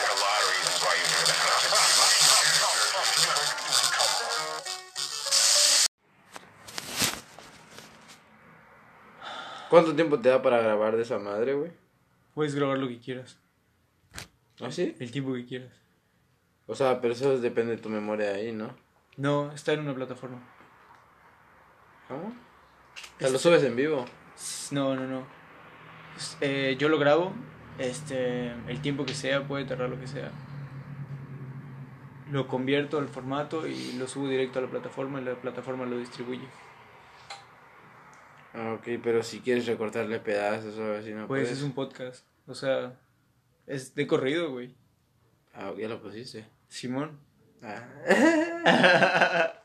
like a lot of reasons why you hear ¿Cuánto tiempo te da para grabar de esa madre, güey? Puedes grabar lo que quieras. ¿Ah, sí? El tiempo que quieras. O sea, pero eso depende de tu memoria ahí, ¿no? No, está en una plataforma. ¿Cómo? O sea, lo subes en vivo. No, no, no. Eh, yo lo grabo. Este, el tiempo que sea, puede tardar lo que sea. Lo convierto al formato y lo subo directo a la plataforma y la plataforma lo distribuye. Ah, ok, pero si quieres recortarle pedazos o así, ¿no Pues puedes? es un podcast. O sea, es de corrido, güey. Ah, ya lo pusiste. Simón. Ah.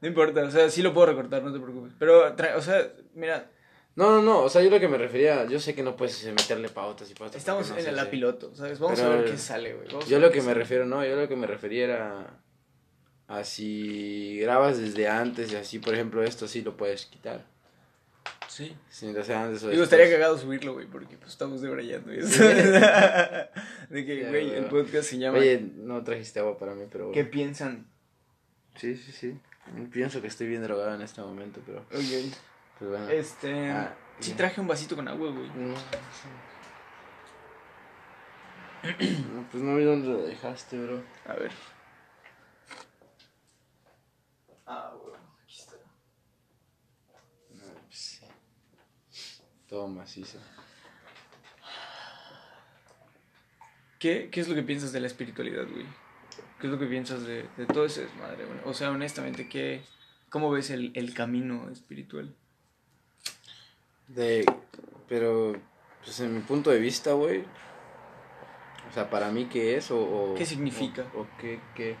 No importa, o sea, sí lo puedo recortar, no te preocupes. Pero, o sea, mira, No, no, no, o sea, yo lo que me refería, yo sé que no puedes meterle pautas y pautas. estamos no en sé la piloto, ¿sabes? Vamos Pero- a ver qué sale, güey. Yo lo que me sale. refiero, no, yo lo que me refería era a si grabas desde antes y así, por ejemplo, esto sí lo puedes quitar. Sí. Si lo haces antes o después. estaría cagado subirlo, güey, porque pues estamos debrayando y eso. de que, Ya, güey, güey. el podcast se llama Oye, no trajiste agua para mí, pero... ¿Qué piensan? Sí, sí, sí. Pienso que estoy bien drogado en este momento, pero... Ok. Pues bueno. Este. Ah, sí, traje un vasito con agua, güey. No, sí. No, pues no vi dónde lo dejaste, bro. A ver. Ah, güey, aquí está. No, pues sí. Todo macizo. ¿Qué, ¿Qué es lo que piensas de la espiritualidad, güey? ¿Qué es lo que piensas de, de todo ese desmadre, güey? O sea, honestamente, ¿qué, ¿cómo ves el, el camino espiritual? De... Pero, pues en mi punto de vista, güey. O sea, para mí, ¿qué es? O, o- ¿Qué significa? O, o qué, qué...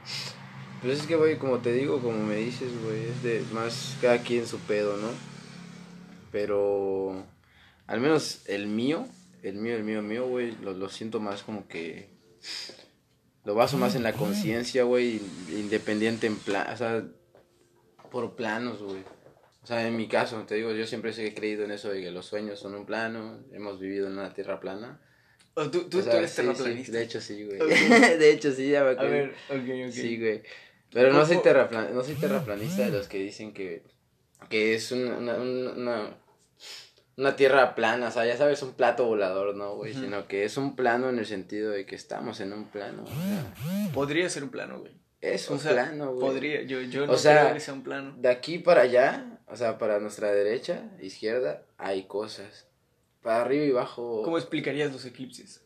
Pues es que, güey, como te digo, como me dices, güey, es de más cada quien su pedo, ¿no? Pero, al menos el mío, el mío, el mío, el mío, güey, lo, lo siento más como que... Lo baso más en la conciencia, güey, independiente en plan, o sea, por planos, güey. O sea, en mi caso, te digo, yo siempre he creído en eso de que los sueños son un plano, hemos vivido en una tierra plana. O tú, tú, O sea, tú eres sí, terraplanista. sí, de hecho sí, güey. De hecho sí, ya me A acuerdo. ver, ok, ok. Sí, güey. Pero no soy, terraplan no soy terraplanista de los que dicen que, que es una, una, una, tierra plana, o sea, ya sabes, un plato volador, ¿no, güey? Sino que es un plano en el sentido de que estamos en un plano. o sea, Podría ser un plano, güey. es O un sea, plano, güey. Podría, yo, yo no O sea, creo que sea un plano. De aquí para allá, o sea, para nuestra derecha, izquierda, hay cosas. Para arriba y abajo. ¿Cómo explicarías los eclipses?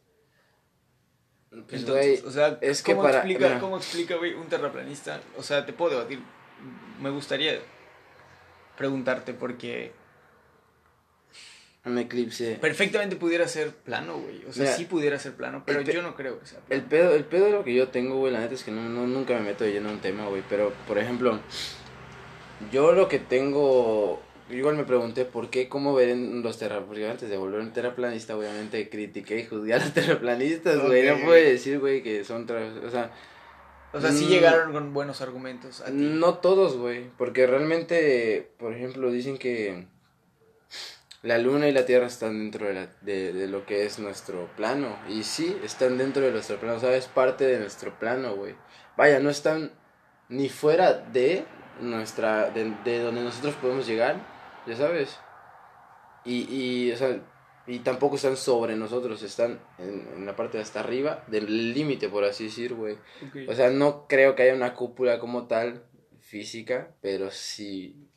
Pues, Entonces, güey, o sea, es que ¿cómo, para- explica. ¿cómo explica, güey, un terraplanista? O sea, te puedo debatir. Me gustaría preguntarte porque un eclipse. perfectamente pudiera ser plano, güey. O sea, Mira, sí pudiera ser plano, pero el pe- yo no creo que sea El plano. pedo, el pedo de lo que yo tengo, güey, la neta es que no, no- nunca me meto lleno en un tema, güey. Pero, por ejemplo, yo lo que tengo. Igual me pregunté por qué, cómo ven los terraplanistas. Porque antes de volver un terraplanista, obviamente critiqué y juzgué a los terraplanistas, güey. Ok. No puede decir, güey, que son. O sea, O sea, sí llegaron con buenos argumentos a ti. No todos, güey, porque realmente, por ejemplo, dicen que la luna y la tierra están dentro de, la- de, de lo que es nuestro plano. Y sí, están dentro de nuestro plano, o sea, es parte de nuestro plano, güey. Vaya, no están ni fuera de nuestra, de, de donde nosotros podemos llegar, ya sabes. Y, y, o sea, y tampoco están sobre nosotros, están en, en la parte de hasta arriba del límite, por así decir, güey. Ok. O sea, no creo que haya una cúpula como tal física, pero sí,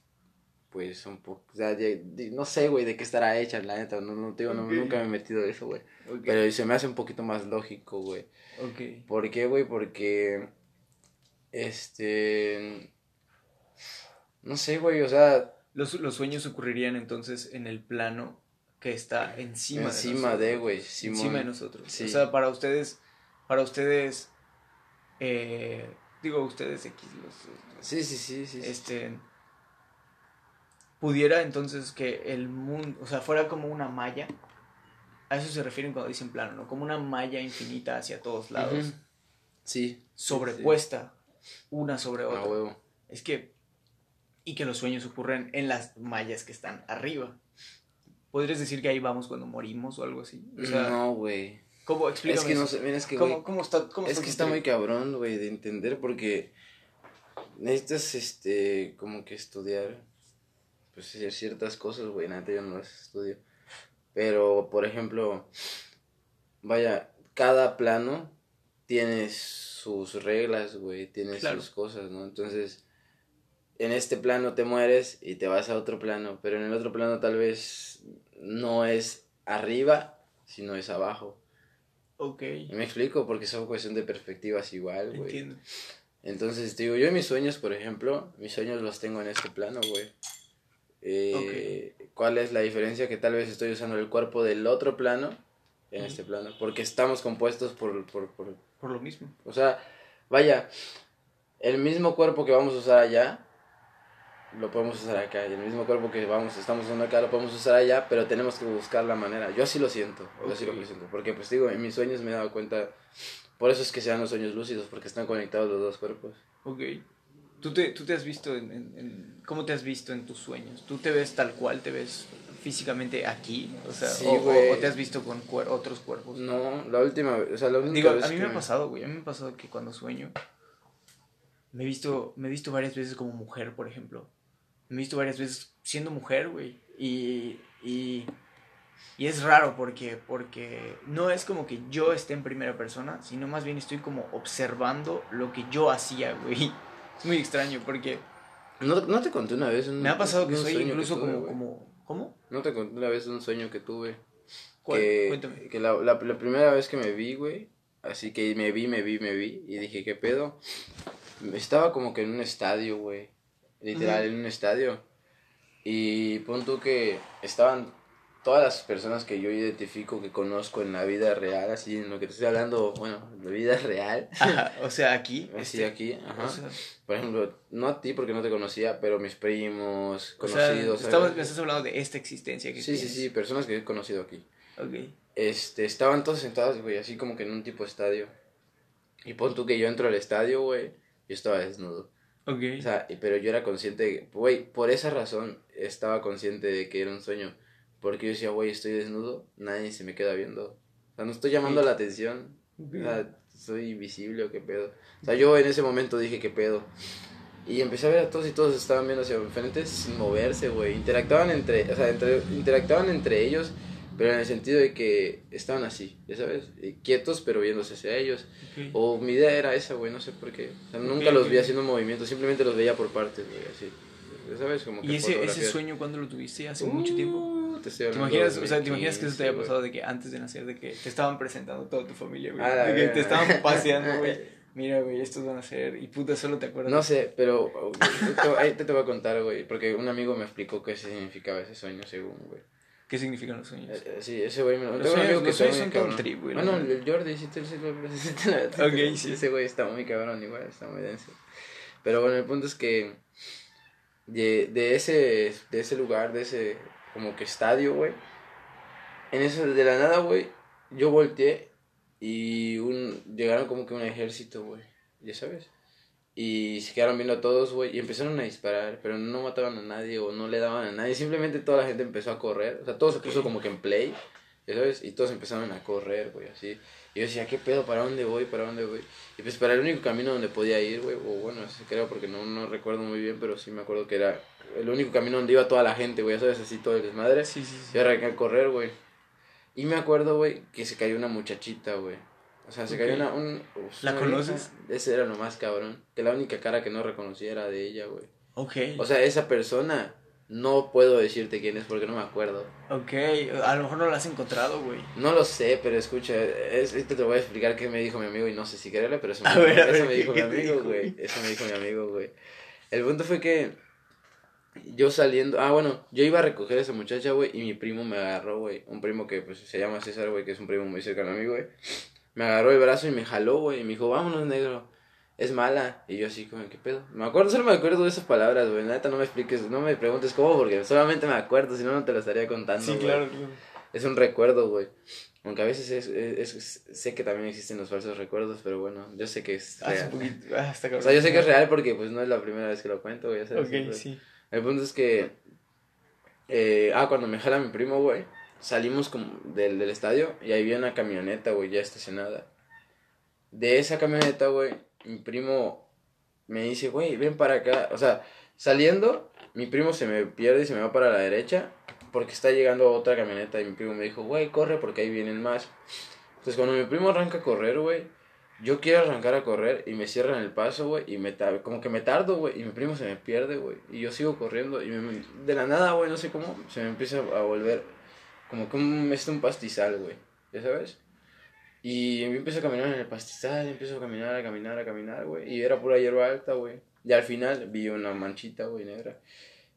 pues un poco, o sea, de- de- no sé, güey, de qué estará hecha, la neta, no, no, digo, no- Ok. nunca me he metido eso, güey. ok, Pero se me hace un poquito más lógico, güey. ok. ¿Por qué, güey? Porque, este, no sé, güey, o sea, Los, los sueños ocurrirían entonces en el plano que está encima, encima de de, nosotros. güey, Simón. encima de nosotros. Sí. O sea, para ustedes, para ustedes, eh, digo ustedes X, los, Sí, sí, sí, sí. sí. este, pudiera entonces que el mundo, o sea, fuera como una malla, a eso se refieren cuando dicen plano, ¿no? Como una malla infinita hacia todos lados. Sí. sobrepuesta una sobre otra. huevo. Es que, y que los sueños ocurren en las mallas que están arriba. ¿Podrías decir que ahí vamos cuando morimos o algo así? O sea, no, güey. ¿Cómo? Explícame Es que no sé, mira, es que, ¿Cómo, cómo está, cómo es está que está muy cabrón, güey, de entender porque necesitas, este, como que estudiar, pues, hacer ciertas cosas, güey, neta, yo no las estudio. Pero, por ejemplo, vaya, cada plano tiene sus reglas, güey, tiene Claro. sus cosas, ¿no? Entonces, en este plano te mueres y te vas a otro plano, pero en el otro plano tal vez no es arriba, sino es abajo. Ok, Y me explico, porque son cuestión de perspectivas igual, güey. entiendo. Entonces, te digo, yo en mis sueños, por ejemplo, mis sueños los tengo en este plano, güey. Eh, ¿Cuál es la diferencia? Que tal vez estoy usando el cuerpo del otro plano en este plano, porque estamos compuestos por, por, por, Por lo mismo. o sea, vaya, el mismo cuerpo que vamos a usar allá, lo podemos usar acá, y el mismo cuerpo que vamos, estamos usando acá, lo podemos usar allá, pero tenemos que buscar la manera. Yo así lo siento, yo así lo siento, porque pues digo, en mis sueños me he dado cuenta, por eso es que se dan los sueños lúcidos, porque están conectados los dos cuerpos. Ok. ¿Tú te, tú te has visto en, en- en- ¿Cómo te has visto en tus sueños? ¿Tú te ves tal cual? ¿Te ves físicamente aquí? O sea, Sí, o- o, te has visto con cuer- otros cuerpos? No, la última o sea, la única Digo, vez a mí que me ha pasado, güey. A mí me ha pasado que cuando sueño me he visto, me he visto varias veces como mujer, por ejemplo. Me he visto varias veces siendo mujer, güey. Y, y, y es raro porque, porque no es como que yo esté en primera persona, sino más bien estoy como observando lo que yo hacía, güey. Es muy extraño porque No, no te conté una vez un, me ha pasado que soy incluso tuve, como, como... ¿Cómo? No te conté una vez un sueño que tuve. ¿Cuál? Que, Cuéntame. que la, la, la primera vez que me vi, güey, así que me vi, me vi, me vi, y dije, ¿qué pedo? Estaba como que en un estadio, güey, literal, en un estadio. Y pon tú que estaban todas las personas que yo identifico, que conozco en la vida real, así en lo que te estoy hablando, bueno, de vida real, Ajá, o sea, aquí. así este, aquí, ajá. O sea, Por ejemplo, no a ti porque no te conocía, pero mis primos, o sea, conocidos. estamos- me estás hablando de esta existencia que Sí, sí, tienes. sí, personas que he conocido aquí. Ok. Este, estaban todos sentados, güey, así como que en un tipo de estadio. Y pon tú que yo entro al estadio, güey, yo estaba desnudo. Ok. O sea, pero yo era consciente, güey, por esa razón estaba consciente de que era un sueño. Porque yo decía, güey, estoy desnudo, nadie se me queda viendo. O sea, no estoy llamando Sí. la atención. O sea, soy invisible o qué pedo. O sea, yo en ese momento dije, qué pedo. Y empecé a ver a todos y todos estaban viendo hacia enfrente sin moverse, güey. Interactuaban entre, o sea, entre, interactuaban entre ellos, pero en el sentido de que estaban así, ya sabes, quietos pero viéndose hacia ellos. Ok. O mi idea era esa, güey, no sé por qué. O sea, nunca Ok, los ok. vi haciendo movimientos, simplemente los veía por partes, güey, así. Ya sabes, como que ¿Y ese, ese sueño cuándo lo tuviste? ¿Hace mucho tiempo? Uh, Te, ¿Te imaginas, o sea, ¿te imaginas que eso te haya 2015, güey. pasado de que antes de nacer, de que te estaban presentando toda tu familia, güey? Ah, de que te estaban paseando, güey. Mira, güey, estos van a ser. Y puta, solo te acuerdas. No sé, pero uh, te- ahí te, te voy a contar, güey, porque un amigo me explicó qué significaba ese sueño, según, güey. ¿Qué significan los sueños? Eh, eh, Sí, ese güey me lo Los tengo sueños- los sueños son cabrón. trip, güey, Bueno, la el Jordi, sí, te, lo- Ok, sí. Ese güey está muy cabrón, igual, está muy denso. Pero bueno, el punto es que de, de ese de ese lugar, de ese como que estadio, güey. En eso de la nada, güey, yo volteé y un llegaron como que un ejército, güey, ya sabes. Y se quedaron viendo a todos, güey, y empezaron a disparar, pero no mataban a nadie o no le daban a nadie, simplemente toda la gente empezó a correr, o sea, todo se puso como que en play, sabes, y todos empezaron a correr, güey, así. Y yo decía, ¿qué pedo? ¿Para dónde voy? ¿Para dónde voy? Y pues para el único camino donde podía ir, güey, o bueno, creo porque no, no recuerdo muy bien, pero sí me acuerdo que era el único camino donde iba toda la gente, güey, ya sabes, así todo el desmadre. Sí, sí, sí. Y arranqué a correr, güey. Y me acuerdo, güey, que se cayó una muchachita, güey. O sea, se cayó una... Un, uf, ¿La una conoces? vieja. Ese era lo más cabrón. Que la única cara que no reconocía era de ella, güey. Ok. O sea, esa persona no puedo decirte quién es porque no me acuerdo. ok. A lo mejor no la has encontrado, güey. No lo sé, pero escucha, es, te voy a explicar qué me dijo mi amigo y no sé si creerle, pero eso me, ver, eso ver, me ¿qué- dijo mi amigo, güey? Eso me dijo mi amigo, güey. El punto fue que yo saliendo, ah, bueno, yo iba a recoger a esa muchacha, güey, y mi primo me agarró, güey. Un primo que pues se llama César, güey, que es un primo muy cercano a mí, güey. Me agarró el brazo y me jaló, güey, y me dijo, vámonos, negro. Es mala. Y yo así, como, ¿qué pedo? Me acuerdo, solo me acuerdo de esas palabras, güey. Neta, no me expliques, no me preguntes cómo, porque solamente me acuerdo, si no, no te lo estaría contando. Sí, claro, claro. Es un recuerdo, güey. Aunque a veces es, es- es- sé que también existen los falsos recuerdos, pero bueno, yo sé que es Hace real. un poquito. Ah, está O sea, yo sé que es real porque pues no es la primera vez que lo cuento, güey. Ok, sí. El punto es que... eh, ah, cuando me jala mi primo, güey. Salimos como del, del estadio y ahí había una camioneta, güey, ya estacionada. De esa camioneta, güey, mi primo me dice, güey, ven para acá. O sea, saliendo, mi primo se me pierde y se me va para la derecha porque está llegando otra camioneta y mi primo me dijo, güey, corre porque ahí vienen más. Entonces cuando mi primo arranca a correr, güey, yo quiero arrancar a correr y me cierran el paso, güey, y me como que me tardo, güey, y mi primo se me pierde, güey, y yo sigo corriendo y me- de la nada, güey, no sé cómo, se me empieza a volver como que este, un pastizal, güey, ¿ya sabes? Y yo empiezo a caminar en el pastizal, empiezo a caminar, a caminar, a caminar, güey, y era pura hierba alta, güey. Y al final vi una manchita, güey, negra.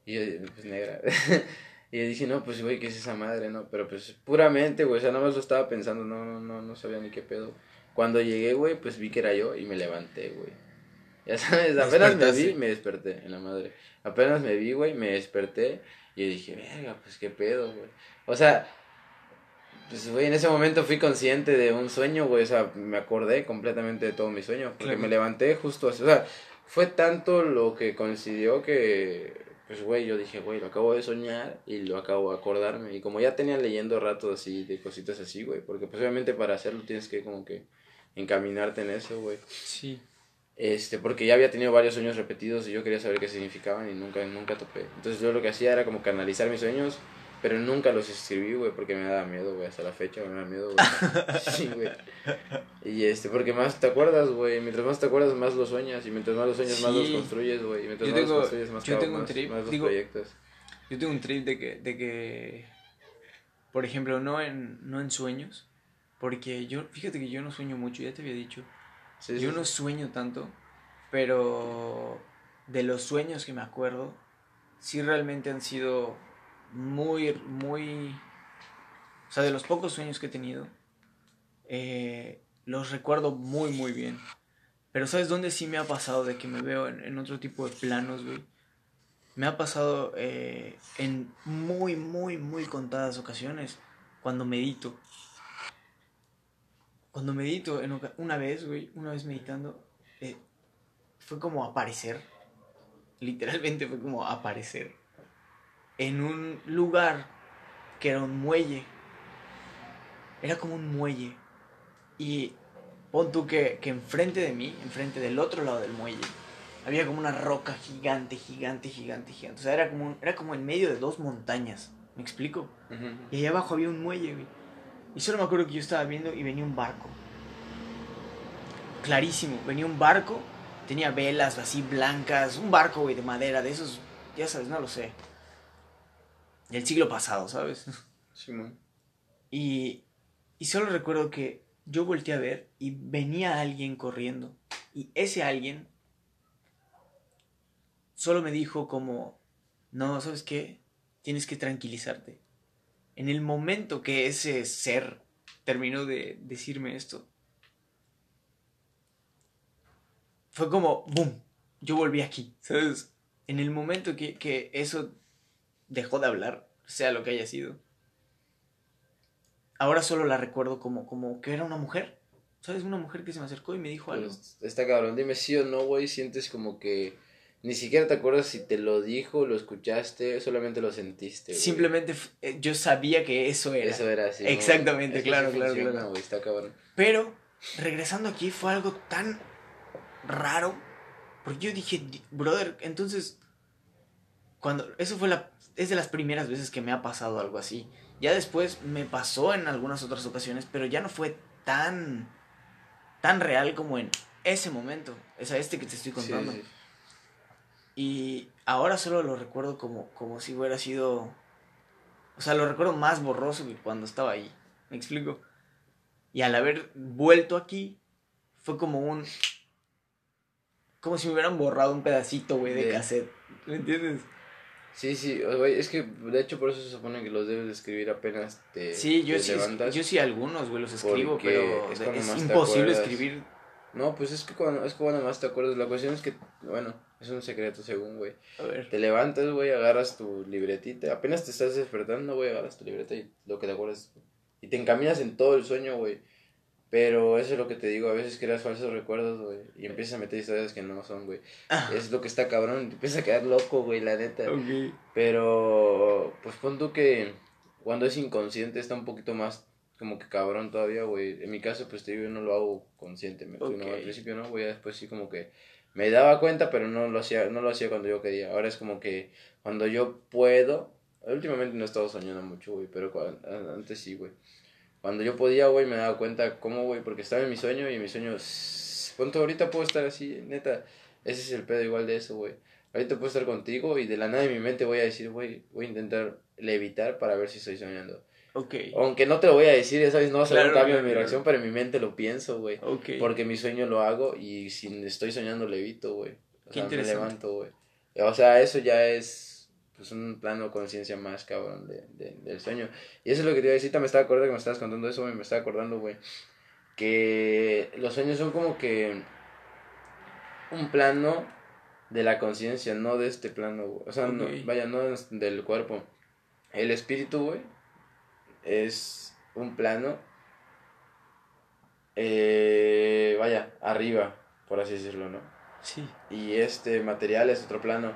Y yo, pues negra. y yo dije, no, pues, güey, ¿qué es esa madre, no? Pero pues puramente, güey, o sea, nada más lo estaba pensando, no, no, no, no sabía ni qué pedo. Cuando llegué, güey, pues vi que era yo y me levanté, güey. Ya sabes, apenas me vi, me desperté en la madre. Apenas me vi, güey, me desperté y dije, verga, pues qué pedo, güey. O sea, pues, güey, en ese momento fui consciente de un sueño, güey. O sea, me acordé completamente de todo mi sueño. Porque Claro. me levanté justo así. O sea, fue tanto lo que coincidió que, pues, güey, yo dije, güey, lo acabo de soñar y lo acabo de acordarme. Y como ya tenía leyendo rato así, de cositas así, güey. Porque, pues, obviamente para hacerlo tienes que como que encaminarte en eso, güey. Sí. Este, porque ya había tenido varios sueños repetidos y yo quería saber qué significaban y nunca, nunca topé. Entonces yo lo que hacía era como canalizar mis sueños, pero nunca los escribí, güey, porque me daba miedo, güey, hasta la fecha me da miedo, güey. Sí, güey. Y este, porque más te acuerdas, güey, mientras más te acuerdas, más los sueñas, y mientras más los sueñas, más los Sí. construyes, güey, y mientras Yo más tengo- los construyes, más, yo tengo un más- trip, más los digo- proyectas. Yo tengo un trip de que, de que, por ejemplo, no en, no en sueños, porque yo, fíjate que yo no sueño mucho, ya te había dicho, Sí, yo sí. no sueño tanto, pero de los sueños que me acuerdo, sí realmente han sido muy, muy, o sea, de los pocos sueños que he tenido, eh, los recuerdo muy, muy bien. Pero ¿sabes dónde sí me ha pasado de que me veo en, en otro tipo de planos, güey? Me ha pasado eh, en muy, muy, muy contadas ocasiones cuando medito. Cuando medito, en una vez, güey, una vez meditando, eh, fue como aparecer. Literalmente fue como aparecer. En un lugar que era un muelle. Era como un muelle. Y pon tú que, que enfrente de mí, enfrente del otro lado del muelle, había como una roca gigante, gigante, gigante, gigante. O sea, era como, era como en medio de dos montañas. ¿Me explico? Y allá abajo había un muelle, güey. Y solo me acuerdo que yo estaba viendo y venía un barco. Clarísimo, venía un barco, tenía velas así blancas, un barco, güey, de madera, de esos, ya sabes, no lo sé. Del siglo pasado, ¿sabes? Simón. Y, y solo recuerdo que yo volteé a ver y venía alguien corriendo. Y ese alguien solo me dijo como, no, ¿sabes qué? Tienes que tranquilizarte. En el momento que ese ser terminó de decirme esto, fue como, ¡boom! Yo volví aquí, ¿sabes? En el momento que, que eso dejó de hablar, sea lo que haya sido, ahora solo la recuerdo como, como que era una mujer. ¿Sabes? Una mujer que se me acercó y me dijo algo. Pues, está cabrón, dime sí o no, güey, sientes como que ni siquiera te acuerdas si te lo dijo, lo escuchaste, solamente lo sentiste. güey. Simplemente eh, yo sabía que eso era. Eso era así. ¿no? Exactamente, Es claro, sí claro, funciona, claro. güey, está cabrón. Pero regresando aquí fue algo tan raro. Porque yo dije, "Di- brother, entonces. Cuando. Eso fue la. Es de las primeras veces que me ha pasado algo así. Ya después me pasó en algunas otras ocasiones, pero ya no fue tan. tan real como en ese momento. O sea, este que te estoy Sí, contando. sí. Y ahora solo lo recuerdo como, como si hubiera sido. O sea, lo recuerdo más borroso que cuando estaba ahí. ¿Me explico? Y al haber vuelto aquí, fue como un. Como si me hubieran borrado un pedacito, güey, de De- cassette. ¿Me entiendes? Sí, sí, güey, es que de hecho por eso se supone que los debes de escribir apenas te, Sí, yo te sí, levantas. yo sí algunos, güey, los escribo, pero es es, imposible escribir. No, pues es que cuando, es que cuando más te acuerdas, la cuestión es que, bueno, es un secreto según, güey. A ver. Te levantas, güey, agarras tu libretita, apenas te estás despertando, güey, agarras tu libreta y lo que te acuerdas. Y te encaminas en todo el sueño, güey. Pero eso es lo que te digo, a veces creas falsos recuerdos, güey, y empiezas a meter historias que no son, güey. Es lo que está cabrón, te empiezas a quedar loco, güey, la neta. Pero, pues pon tú que cuando es inconsciente está un poquito más como que cabrón todavía, güey. En mi caso, pues te digo, yo no lo hago conscientemente, ¿no? Ok. Al principio no, güey, después sí como que me daba cuenta, pero no lo hacía, no lo hacía cuando yo quería. Ahora es como que cuando yo puedo, últimamente no he estado soñando mucho, güey, pero cuan- a- antes sí, güey. Cuando yo podía, güey, me daba cuenta cómo, güey, porque estaba en mi sueño y en mi sueño, punto, ahorita puedo estar así, neta, ese es el pedo igual de eso, güey. Ahorita puedo estar contigo y de la nada de mi mente voy a decir, güey, voy a intentar levitar para ver si estoy soñando. Ok. Aunque no te lo voy a decir, ya sabes, no va a ser Claro, un cambio claro, en mi claro. reacción, pero en mi mente lo pienso, güey. Ok. Porque mi sueño lo hago y si estoy soñando levito, güey. O Qué sea, me levanto, güey. O sea, eso ya es pues un plano de conciencia más cabrón de, de- del sueño. Y eso es lo que te iba a decir, me estaba acordando que me estabas contando eso, güey, me estaba acordando, güey. Que los sueños son como que un plano de la conciencia, no de este plano, güey. O sea, no, vaya, no del cuerpo. El espíritu, güey, es un plano, eh, vaya, arriba, por así decirlo, ¿no? Sí. Y este material es otro plano.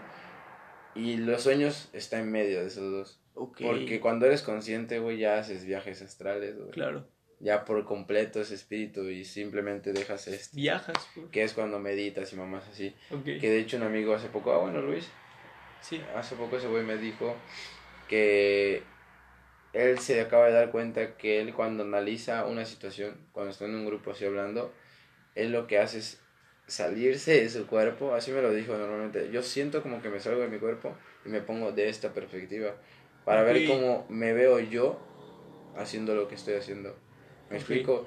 Y los sueños está en medio de esos dos. Ok. Porque cuando eres consciente, güey, ya haces viajes astrales, güey. Claro. Ya por completo ese espíritu y simplemente dejas este. Viajas, güey. Que es cuando meditas y mamás así. Ok. Que de hecho un amigo hace poco, ah, bueno, Luis, Sí. hace poco ese güey me dijo que él se acaba de dar cuenta que él cuando analiza una situación, cuando está en un grupo así hablando, él lo que hace es salirse de su cuerpo, así me lo dijo normalmente, yo siento como que me salgo de mi cuerpo y me pongo de esta perspectiva para ver cómo me veo yo haciendo lo que estoy haciendo. ¿Me explico?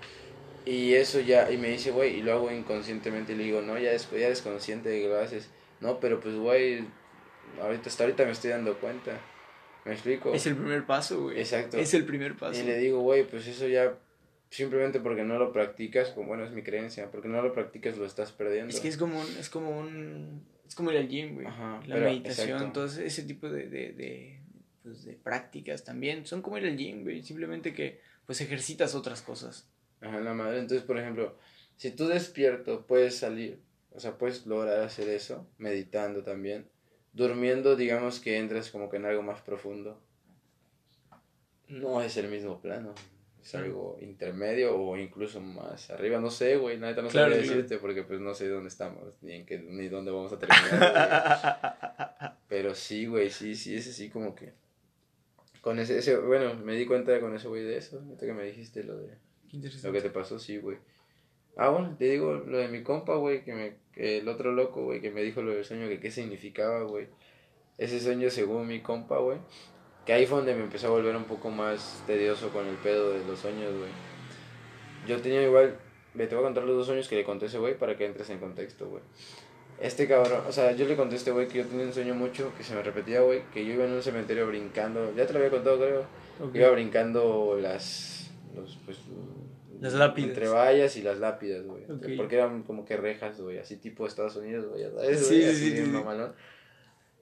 Y eso ya, y me dice, güey, y lo hago inconscientemente, y le digo, no, ya, es, ya eres consciente de que lo haces. No, pero pues, güey, ahorita, hasta ahorita me estoy dando cuenta. ¿Me explico? Es el primer paso, güey. Exacto. Es el primer paso. Y le digo, güey, pues eso ya, simplemente porque no lo practicas, como, bueno, es mi creencia, porque no lo practicas lo estás perdiendo. Es que es como un, es como un, es como ir al gym, güey. Ajá, La pero- meditación, todo ese- ese tipo de, de, de, pues, de prácticas también son como ir al gym, güey. Simplemente que, pues, ejercitas otras cosas. Ajá, la madre. Entonces, por ejemplo, si tú despierto puedes salir, o sea, puedes lograr hacer eso, meditando también. Durmiendo, digamos que entras como que en algo más profundo. No es el mismo plano. Es algo intermedio o incluso más arriba. No sé, güey. Neta no Claro, sabría claro. decirte porque pues no sé dónde estamos, ni en qué, ni dónde vamos a terminar. güey. Pero sí, güey, sí, sí, es así como que... Con ese, ese, bueno, me di cuenta con ese güey de eso, ahorita que me dijiste lo de... Lo que te pasó, sí, güey. Ah, bueno, te digo lo de mi compa, güey, que me, que el otro loco, güey, que me dijo lo del sueño, que qué significaba, güey. Ese sueño, según mi compa, güey, que ahí fue donde me empezó a volver un poco más tedioso con el pedo de los sueños, güey. Yo tenía igual, ve, te voy a contar los dos sueños que le conté a ese güey para que entres en contexto, güey. Este cabrón, o sea, yo le conté a este güey que yo tenía un sueño mucho, que se me repetía, güey, que yo iba en un cementerio brincando, ya te lo había contado, creo. Ok. Iba brincando las. Los, pues, Las lápidas. Entre vallas y las lápidas, güey. Ok. Porque eran como que rejas, güey. Así tipo Estados Unidos, güey. Sí, güey, sí, así sí, sí. mamalón.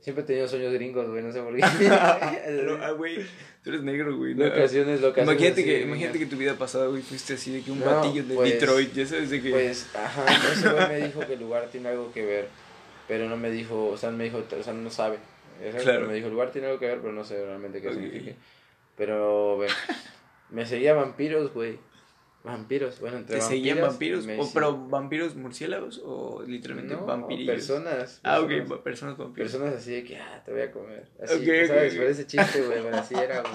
Siempre he tenido sueños gringos, güey. No sé por qué. Pero, ah, güey, tú eres negro, güey. ¿no? locaciones, locaciones. Imagínate así, que, imagínate que tu vida pasada, güey, fuiste así de que un No, batillo de pues- Detroit, ya sabes de que... Pues, ajá, ese güey me dijo que el lugar tiene algo que ver, pero no me dijo, o sea, me dijo, o sea, no sabe. Claro. Me dijo, el lugar tiene algo que ver, pero no sé realmente qué Ok. significa. Pero, ve, me seguía vampiros, güey. Vampiros, bueno, entre ¿Te seguían vampiros, vampiros? me ¿O, sí- ¿Pero vampiros murciélagos o literalmente no, vampirillos? personas. Ah, ok, personas. va- personas vampiros. Personas así de que, ah, te voy a comer. Así, Ok, ok, ¿sabes? Por ese chiste, güey, bueno, así era, güey.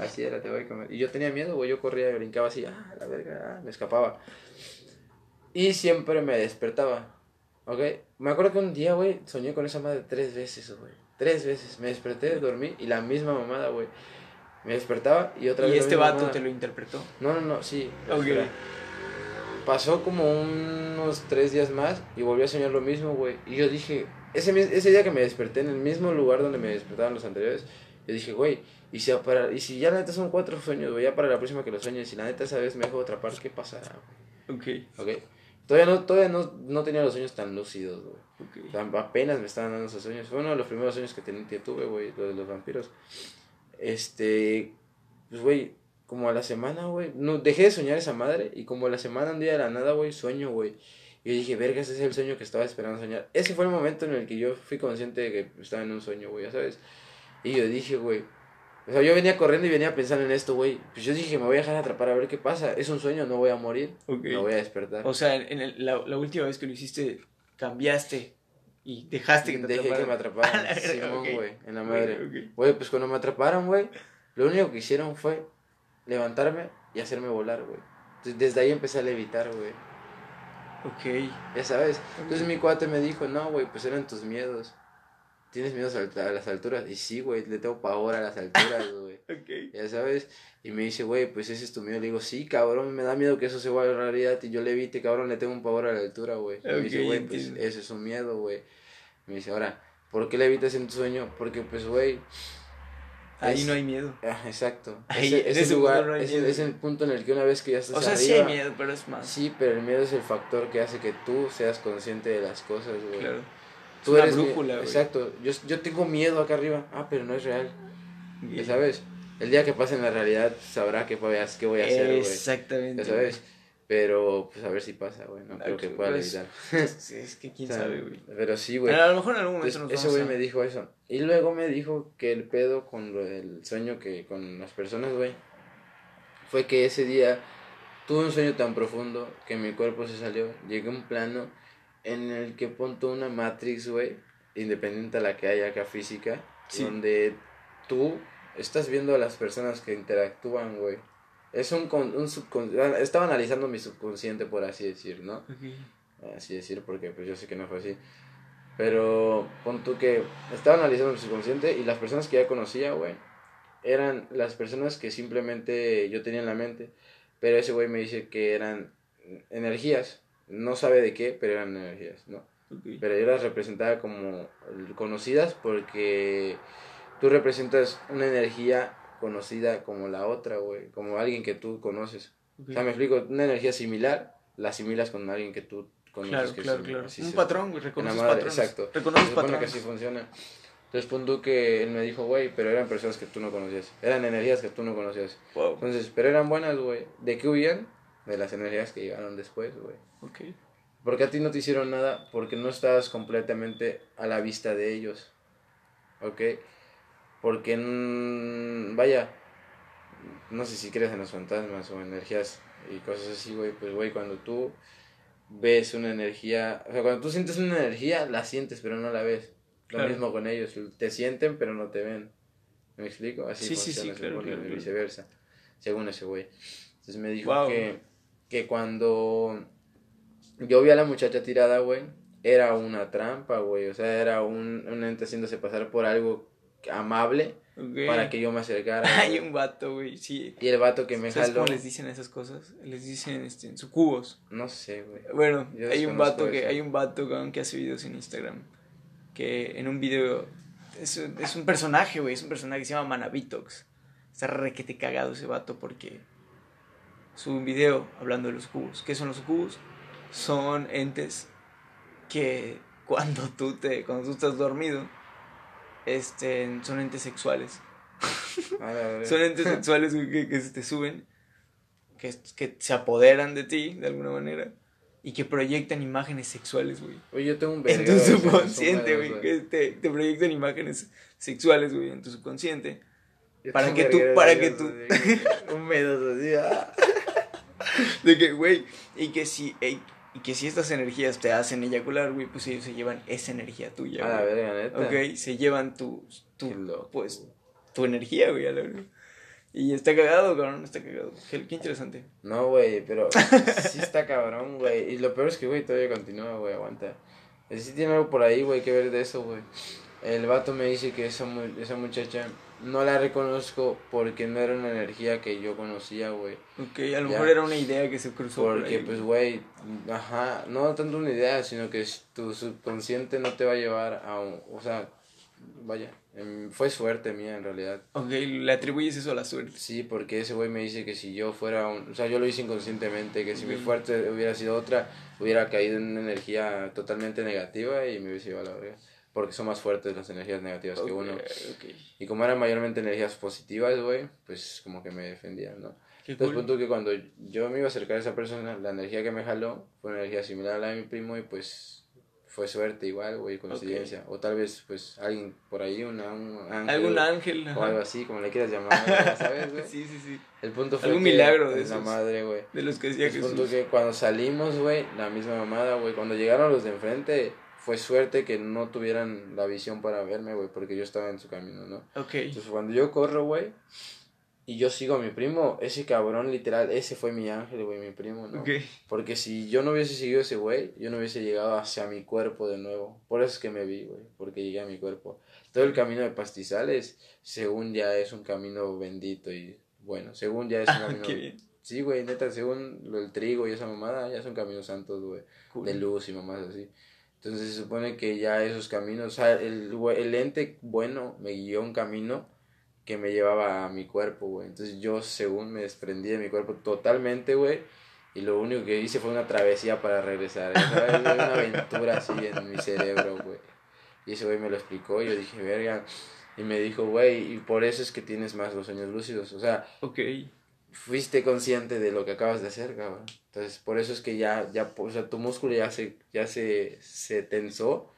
Así era, te voy a comer. Y yo tenía miedo, güey, yo corría y brincaba así, ah, la verga, ah, me escapaba. Y siempre me despertaba, ¿ok? Me acuerdo que un día, güey, soñé con esa madre tres veces, güey. Tres veces. Me desperté, dormí y la misma mamada, güey. Me despertaba y otra vez Y este vato mamada. te lo interpretó. No, no, no, sí. Ok. espera. Pasó como unos tres días más y volví a soñar lo mismo, güey. Y yo dije, ese, ese día que me desperté en el mismo lugar donde me despertaban los anteriores, yo dije, güey, y si, para, y si ya la neta son cuatro sueños, güey, ya para la próxima que los sueñes, y la neta esa vez me dejo atrapar, ¿qué pasará, Ok, güey? ¿Ok? Todavía no, todavía no, no tenía los sueños tan lúcidos, güey. ok. O sea, apenas me estaban dando esos sueños. Fue uno de los primeros sueños que, ten- que tuve, güey, lo de los vampiros. Este, pues, güey, como a la semana, güey, no, dejé de soñar esa madre y como a la semana, un día de la nada, güey, sueño, güey. Y yo dije, verga, ese es el sueño que estaba esperando soñar. Ese fue el momento en el que yo fui consciente de que estaba en un sueño, güey, ya sabes. Y yo dije, güey, O sea, yo venía corriendo y venía pensando en esto, güey. Pues yo dije, me voy a dejar atrapar a ver qué pasa. Es un sueño, no voy a morir. Ok. Me voy a despertar. O sea, en el- la, la última vez que lo hiciste, cambiaste y dejaste que te Dejé que me atraparan. Simón, güey, en la madre. Güey, pues cuando me atraparon, güey, lo único que hicieron fue levantarme y hacerme volar, güey. Entonces, desde ahí empecé a levitar, güey. Ok. Ya sabes. Entonces mi cuate me dijo, no, güey, pues eran tus miedos. ¿Tienes miedo a las alturas? Y sí, güey, le tengo pavor a las alturas, güey. Ok. Ya sabes. Y me dice, güey, pues ese es tu miedo. Le digo, sí, cabrón, me da miedo que eso se vuelva realidad. Y yo le evite, cabrón, le tengo un pavor a la altura, güey. Y me dice, güey, pues ese es un miedo, güey. Me dice, ahora, ¿por qué le evitas en tu sueño? Porque, pues, güey, Ahí Es- no hay miedo. Ah, exacto. Ahí, ese, ese ese lugar no es, es el punto en el que una vez que ya estás O sea, arriba, sí hay miedo, pero es más. Sí, pero el miedo es el factor que hace que tú seas consciente de las cosas, güey. Claro. Tú una eres brújula, güey. Exacto. Yo, yo tengo miedo acá arriba. Ah, pero no es real. Y- Ya sabes. El día que pase en la realidad sabrá a- qué voy a hacer, güey. Exactamente. Ya sabes. Pero, pues a ver si pasa, güey. No creo que pues, pueda pues, evitar. Es que quién O sea, sabe, güey. Pero sí, güey. A lo mejor en algún momento Entonces, nos ese güey a... me dijo eso. Y luego me dijo que el pedo con lo del sueño que con las personas, güey, fue que ese día tuve un sueño tan profundo que mi cuerpo se salió. Llegué a un plano en el que ponto una matrix, güey, independiente a la que haya acá física, Sí. donde tú estás viendo a las personas que interactúan, güey. Es un, un subconsciente. Estaba analizando mi subconsciente, por así decir, ¿no? Ok. así decir, porque pues yo sé que no fue así. Pero pon tú que estaba analizando mi subconsciente y las personas que ya conocía, güey, eran las personas que simplemente yo tenía en la mente. Pero ese güey me dice que eran energías, no sabe de qué, pero eran energías, ¿no? Pero yo las representaba como conocidas porque tú representas una energía conocida como la otra, güey, como alguien que tú conoces. Ok. O sea, me explico, una energía similar, la asimilas con alguien que tú conoces. Claro, que claro, claro. Un patrón, güey. Reconoces patrones. exacto. Reconoces Se supone que patrones. así funciona. Entonces, pon tú que él me dijo, güey, pero eran personas que tú no conocías. Eran energías que tú no conocías. Wow. Entonces, pero eran buenas, güey. ¿De qué huían? De las energías que llegaron después, güey. Ok. Porque a ti no te hicieron nada porque no estabas completamente a la vista de ellos. ¿Ok? Porque, vaya, no sé si crees en los fantasmas o energías y cosas así, güey. Pues, güey, cuando tú ves una energía, o sea, cuando tú sientes una energía, la sientes, pero no la ves. Lo Claro. mismo con ellos, te sienten, pero no te ven. ¿Me explico? Así Sí, sí, funciona, sí, claro, claro, y viceversa, según ese güey. Entonces me dijo Wow. que, que cuando yo vi a la muchacha tirada, güey, era una trampa, güey. O sea, era un, un ente haciéndose pasar por algo amable para que yo me acercara. Hay un vato, güey, sí. Y el vato que me ¿Sabes jaló, cómo les dicen esas cosas? Les dicen este, sucubos. no sé, güey. Bueno, Yo hay un vato que eso. hay un vato que hace videos en Instagram que en un video es, un- es un personaje, güey, es un personaje que se llama Manavitox. Está requete cagado ese vato porque sube un video hablando de los cubos. ¿Qué son los cubos? Son entes que cuando tú te cuando tú estás dormido este son entes sexuales. Son entes sexuales que, que se te suben, que, que se apoderan de ti de alguna manera y que proyectan imágenes sexuales, güey. Oye, yo tengo un En tu subconsciente, güey. Que te, te proyectan imágenes sexuales, güey, en tu subconsciente. Yo para que un tú- para que escenas así, húmedos, así, ah. De que, güey, y que si, y que si estas energías te hacen eyacular, güey, pues ellos se llevan esa energía tuya, A la güey. verga, neta. Ok, se llevan tu, tu pues, tu energía, güey, a la verga. Y está cagado, cabrón, está cagado. Qué, qué interesante. No, güey, pero sí está cabrón, güey. Y lo peor es que, güey, todavía continúa, güey, aguanta. Sí tiene algo por ahí, güey, que ver de eso, güey. El vato me dice que esa, mu- esa muchacha no la reconozco porque no era una energía que yo conocía, güey. Ok, a lo Ya. mejor era una idea que se cruzó por Porque, ahí, pues, güey. ajá, no tanto una idea, sino que tu subconsciente no te va a llevar a un, o sea, vaya, em, fue suerte mía en realidad. Ok, le atribuyes eso a la suerte. Sí, porque ese güey me dice que si yo fuera un... O sea, yo lo hice inconscientemente, que si mi Ok. fuerte hubiera sido otra, hubiera caído en una energía totalmente negativa y me hubiese llevado a la verga. Porque son más fuertes las energías negativas que Ok, uno. ok. Y como eran mayormente energías positivas, güey, pues como que me defendían, ¿no? Qué Entonces, cool. punto que cuando yo me iba a acercar a esa persona, la energía que me jaló fue una energía similar a la de mi primo y pues fue suerte igual, güey, coincidencia. O tal vez, pues, alguien por ahí, una, un ángel. Algún ángel. O ajá. algo así, como le quieras llamar, ¿sabes, güey? Sí, sí, sí. El punto fue Algún que milagro de la esos. madre, güey. De los que decía El punto Jesús. que cuando salimos, güey, la misma mamada, güey, cuando llegaron los de enfrente, fue suerte que no tuvieran la visión para verme, güey, porque yo estaba en su camino, ¿no? Ok. Entonces cuando yo corro, güey, y yo sigo a mi primo, ese cabrón literal, ese fue mi ángel, güey, mi primo, ¿no? Ok. Porque si yo no hubiese seguido ese güey, yo no hubiese llegado hacia mi cuerpo de nuevo. Por eso es que me vi, güey, porque llegué a mi cuerpo. Todo el camino de pastizales, según ya es un camino bendito y bueno, según ya es un Ah, camino... qué bien. Sí, güey, neta, según lo del trigo y esa mamada, ya son caminos santos, güey, Cool. de luz y mamás así. Entonces se supone que ya esos caminos, o sea, el, el ente bueno me guió un camino que me llevaba a mi cuerpo, güey. Entonces yo, según me desprendí de mi cuerpo totalmente, güey, y lo único que hice fue una travesía para regresar, Una aventura así en mi cerebro, güey. Y ese güey me lo explicó y yo dije, verga. Y me dijo, güey, y por eso es que tienes más los sueños lúcidos. O sea, Ok. Fuiste consciente de lo que acabas de hacer, cabrón. Entonces, por eso es que ya, ya, o sea, tu músculo ya se, ya se, se tensó,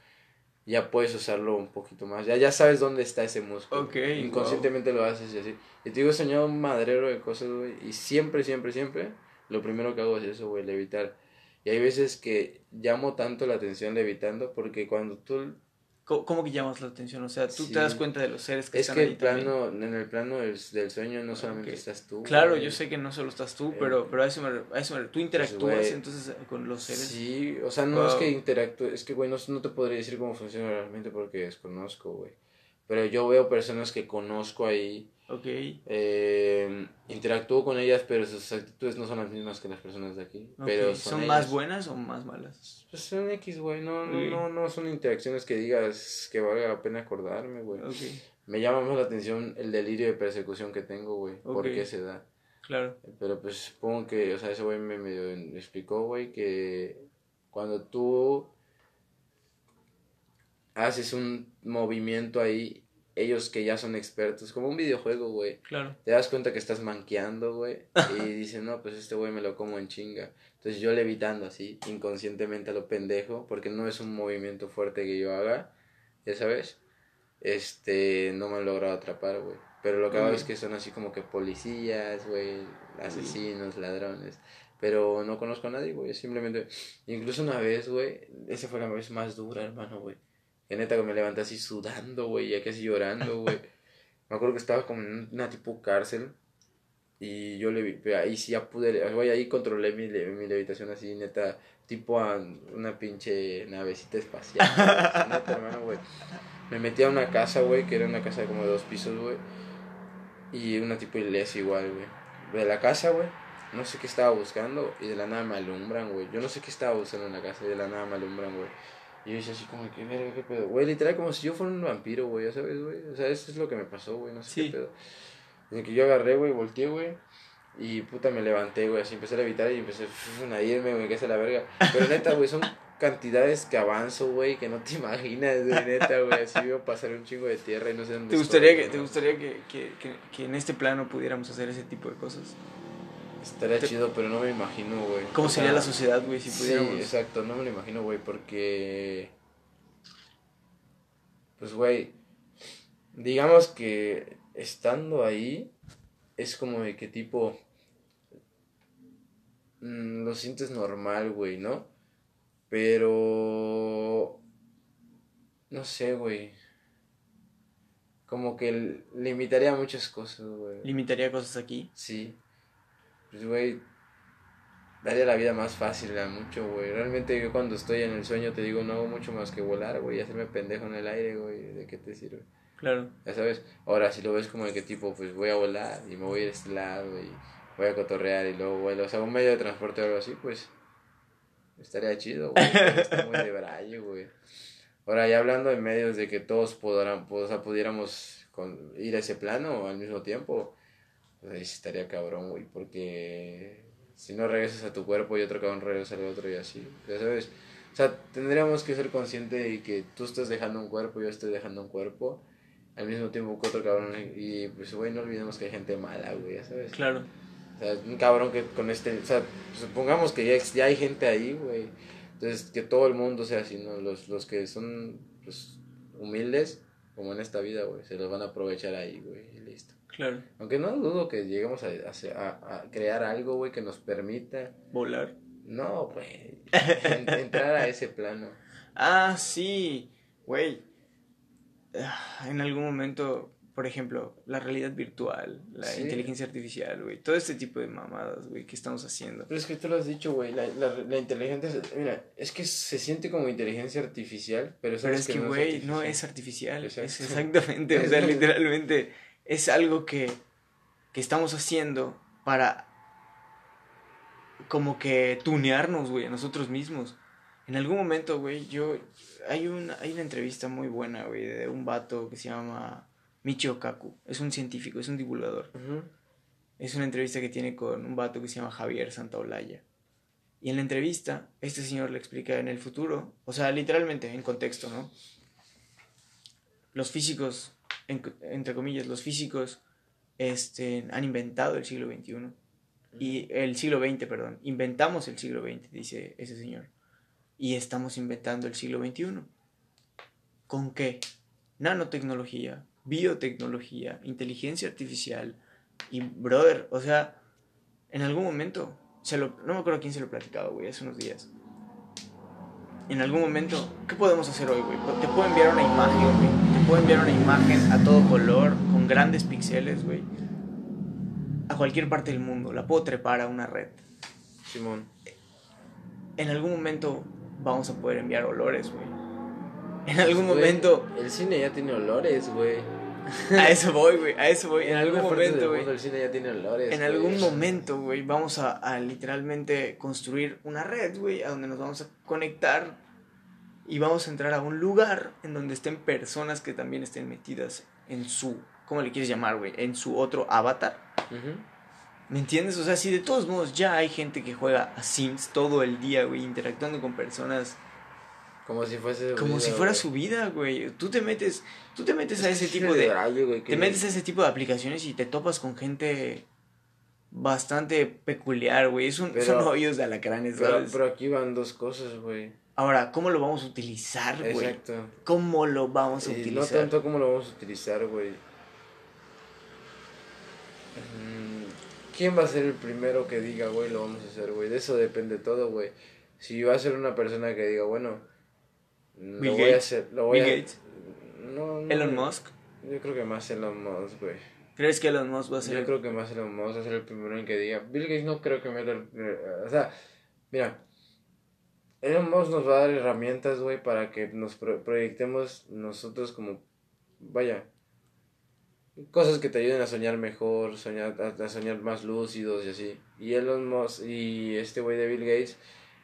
ya puedes usarlo un poquito más, ya, ya sabes dónde está ese músculo. Ok, Inconscientemente lo haces y así. Y te digo, he soñado un madrero de cosas, güey, y siempre, siempre, siempre, lo primero que hago es eso, güey, levitar. Y hay veces que llamo tanto la atención levitando, porque cuando tú ¿Cómo, que llamas la atención? O sea, tú Sí. te das cuenta de los seres que es están que ahí el también. plano, en el plano del, del sueño no solamente Ok. estás tú. Claro, güey. yo sé que no solo estás tú, Eh, pero, pero a eso me, a eso me tú interactúas güey, entonces eh, con los seres. Sí, o sea, no es que interactúe, es que, güey, no, no te podría decir cómo funciona realmente porque desconozco, güey. Pero yo veo personas que conozco ahí, Ok. eh, interactúo con ellas, pero sus actitudes no son las mismas que las personas de aquí. Pero ¿Son, son, más buenas o más malas? Pues son X, güey, no, no, no, no son interacciones que digas que valga la pena acordarme, güey. Me llama más la atención el delirio de persecución que tengo, güey. ¿Por qué se da? claro. Pero pues supongo que, o sea, ese güey me medio explicó, güey, que cuando tú haces un movimiento ahí, ellos que ya son expertos, como un videojuego, güey, Claro. te das cuenta que estás manqueando, güey, y dicen, no, pues este güey me lo como en chinga. Entonces yo levitando así, inconscientemente a lo pendejo, porque no es un movimiento fuerte que yo haga, ya sabes, este, no me han logrado atrapar, güey. Pero lo que hago es que son así como que policías, güey, asesinos, ladrones. Pero no conozco a nadie, güey. Simplemente, incluso una vez, güey, esa fue la vez más dura, hermano, güey. Que neta que me levanté así sudando, güey, ya casi llorando, güey. me acuerdo que estaba como en una tipo cárcel. Y yo le ahí sí ya pude, güey, ahí controlé mi, mi levitación así, neta, tipo a una pinche navecita espacial. neta, hermano, güey. Me metí a una casa, güey, que era una casa como de dos pisos, güey. Y una tipo iglesia igual, güey. De la casa, güey, no sé qué estaba buscando y de la nada me alumbran, güey. Yo no sé qué estaba buscando en la casa y de la nada me alumbran, güey. Y yo hice así como, ¿qué verga, qué pedo? Güey, literal como si yo fuera un vampiro, güey, ya sabes, güey. O sea, eso es lo que me pasó, güey, no sé Sí. qué pedo. En que yo agarré, güey, volteé, güey. Y puta me levanté, güey, así empecé a levitar y empecé a irme, güey, que es la verga. Pero neta, güey, son cantidades que avanzo, güey, que no te imaginas, güey, neta, güey. Así veo pasar un chingo de tierra y no sé dónde ¿Te gustaría, estoy, que, ¿te gustaría que, que, que, que en este plano pudiéramos hacer ese tipo de cosas? Estaría te- chido, pero no me imagino, güey. ¿Cómo O sería sea, la sociedad, güey, si Sí, pudiéramos? exacto, no me lo imagino, güey, porque... Pues, güey, digamos que estando ahí, es como de que tipo... mm, lo sientes normal, güey, ¿no? Pero... No sé, güey. Como que limitaría muchas cosas, güey. Limitaría cosas aquí. Sí. Pues, güey, daría la vida más fácil a mucho, güey. Realmente yo cuando estoy en el sueño te digo, no hago mucho más que volar, güey, y hacerme pendejo en el aire, güey. ¿De qué te sirve? Claro. Ya sabes. Ahora, si lo ves como de que tipo, pues voy a volar y me voy a ir a este lado y voy a cotorrear y luego vuelo. O sea, un medio de transporte o algo así, pues estaría chido, güey. Está muy de braille, güey. Ahora, ya hablando de medios de que todos podrán, pues, o sea, pudiéramos con- ir a ese plano al mismo tiempo, pues ahí sí estaría cabrón, güey, porque si no regresas a tu cuerpo y otro cabrón regresa al otro y así, ya sabes. O sea, tendríamos que ser conscientes de que tú estás dejando un cuerpo, yo estoy dejando un cuerpo, al mismo tiempo que otro cabrón, y pues, güey, no olvidemos que hay gente mala, güey, ya sabes. Claro. O sea, un cabrón que con este, o sea, supongamos que ya, ya hay gente ahí, güey. Entonces, que todo el mundo sea así, ¿no? Los, los que son pues, humildes, como en esta vida, güey, se los van a aprovechar ahí, güey, y listo. Claro. Aunque no dudo que lleguemos a, a- a- a crear algo, güey, que nos permita, Volar. no, güey, en- entrar a ese plano. Ah, sí, güey. Ah, En algún momento, por ejemplo, la realidad virtual, la Sí. inteligencia artificial, güey. Todo este tipo de mamadas, güey, que estamos haciendo. Pero es que tú lo has dicho, güey, la, la, la inteligencia, mira, es que se siente como inteligencia artificial, pero Pero es que, no güey, no es artificial. Es exactamente, o sea, literalmente es algo que, que estamos haciendo para como que tunearnos, güey, a nosotros mismos. En algún momento, güey, yo... Hay una, hay una entrevista muy buena, güey, de un vato que se llama Michio Kaku. Es un científico, es un divulgador. Es una entrevista que tiene con un vato que se llama Javier Santaolalla. Y en la entrevista, este señor le explica en el futuro, o sea, literalmente, en contexto, ¿no? Los físicos, en- entre comillas, los físicos este, han inventado el siglo XXI. Y el siglo XX, perdón. Inventamos el siglo XX, dice ese señor. Y estamos inventando el siglo XXI. ¿Con qué? Nanotecnología, biotecnología, inteligencia artificial. Y, brother, o sea, en algún momento, se lo, no me acuerdo quién se lo platicaba, güey, hace unos días. En algún momento, ¿qué podemos hacer hoy, güey? Te puedo enviar una imagen, güey. Puedo enviar una imagen a todo color, con grandes píxeles, güey. A cualquier parte del mundo. La puedo trepar a una red. Simón. En algún momento vamos a poder enviar olores, güey. En algún Güey, momento, El cine ya tiene olores, güey. a eso voy, güey, a eso voy. En algún parte del momento, güey. El cine ya tiene olores. En güey. algún momento, güey, vamos a, a literalmente construir una red, güey, a donde nos vamos a conectar y vamos a entrar a un lugar en donde estén personas que también estén metidas en su, ¿cómo le quieres llamar, güey? En su otro avatar. Ujú. ¿Me entiendes? O sea, si de todos modos ya hay gente que juega a Sims todo el día, güey, interactuando con personas Como si fuese. como vida, si fuera güey. su vida, güey. Tú te metes, tú te metes a Es ese que tipo ese de, güey, te metes a ese tipo de aplicaciones y te topas con gente bastante peculiar, güey. Es un, Pero- son hoyos de alacranes, Pero, ¿sabes? pero aquí van dos cosas, güey. Ahora, ¿cómo lo vamos a utilizar, güey? Exacto. ¿Cómo lo vamos a no utilizar? tanto como lo vamos a utilizar, güey. Mm, ¿Quién va a ser el primero que diga, güey, lo vamos a hacer, güey? De eso depende todo, güey. Si va a ser una persona que diga, bueno, lo Bill voy a Gates. hacer, lo voy Bill a... Gates. No, no, Elon Musk. Yo creo que más Elon Musk, güey. ¿Crees que Elon Musk va a ser? Yo creo que más Elon Musk va a ser el primero en que diga. Bill Gates no creo que me lo- O sea, mira. Elon Musk nos va a dar herramientas, güey, para que nos pro- proyectemos nosotros como. Vaya. Cosas que te ayuden a soñar mejor, soñar, a, a soñar más lúcidos y así. Y Elon Musk y este güey de Bill Gates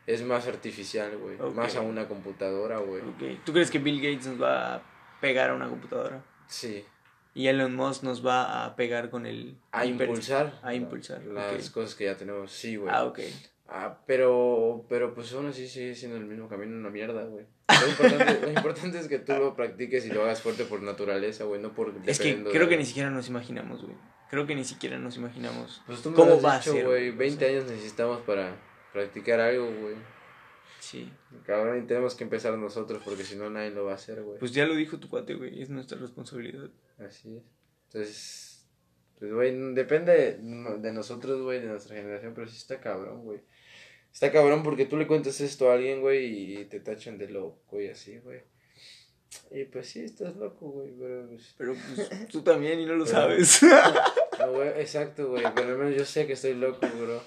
es más artificial, güey. Más a una computadora, güey. Ok. ¿Tú crees que Bill Gates nos va a pegar a una computadora? Sí. Y Elon Musk nos va a pegar con el... A impulsar. A impulsar, Las cosas que ya tenemos, sí, güey. Ah, ok. Ah, pero, pero pues aún así sigue siendo el mismo camino, una mierda, güey. Lo importante, lo importante es que tú lo practiques y lo hagas fuerte por naturaleza, güey, no por... Es que creo de- que ni siquiera nos imaginamos, güey. Creo que ni siquiera nos imaginamos. Pues tú me ¿Cómo va a dicho, ser, güey, güey? 20 O sea- años necesitamos para practicar algo, güey. Sí. Cabrón, y tenemos que empezar nosotros porque si no nadie lo va a hacer, güey. Pues ya lo dijo tu cuate, güey. Es nuestra responsabilidad. Así es. Entonces, pues, güey, depende de nosotros, güey, de nuestra generación, pero sí está cabrón, güey. Está cabrón porque tú le cuentas esto a alguien, güey, y te tachan de loco y así, güey. Y pues sí, estás loco, güey, pero pues... Pero pues tú también y no lo Pero- sabes. No, güey, exacto, güey, pero al menos yo sé que estoy loco, bro.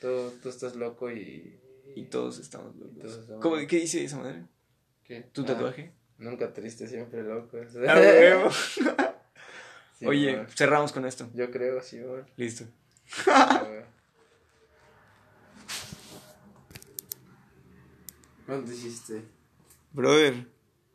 Tú, tú estás loco y... y todos estamos locos. todos estamos ¿Cómo. ¿Qué dice esa madre? ¿Qué? ¿Tu Ah, tatuaje? nunca triste, siempre loco. Sí, Oye, cerramos con esto. Yo creo, sí, güey. Listo. güey. ¿Cuánto hiciste? Brother,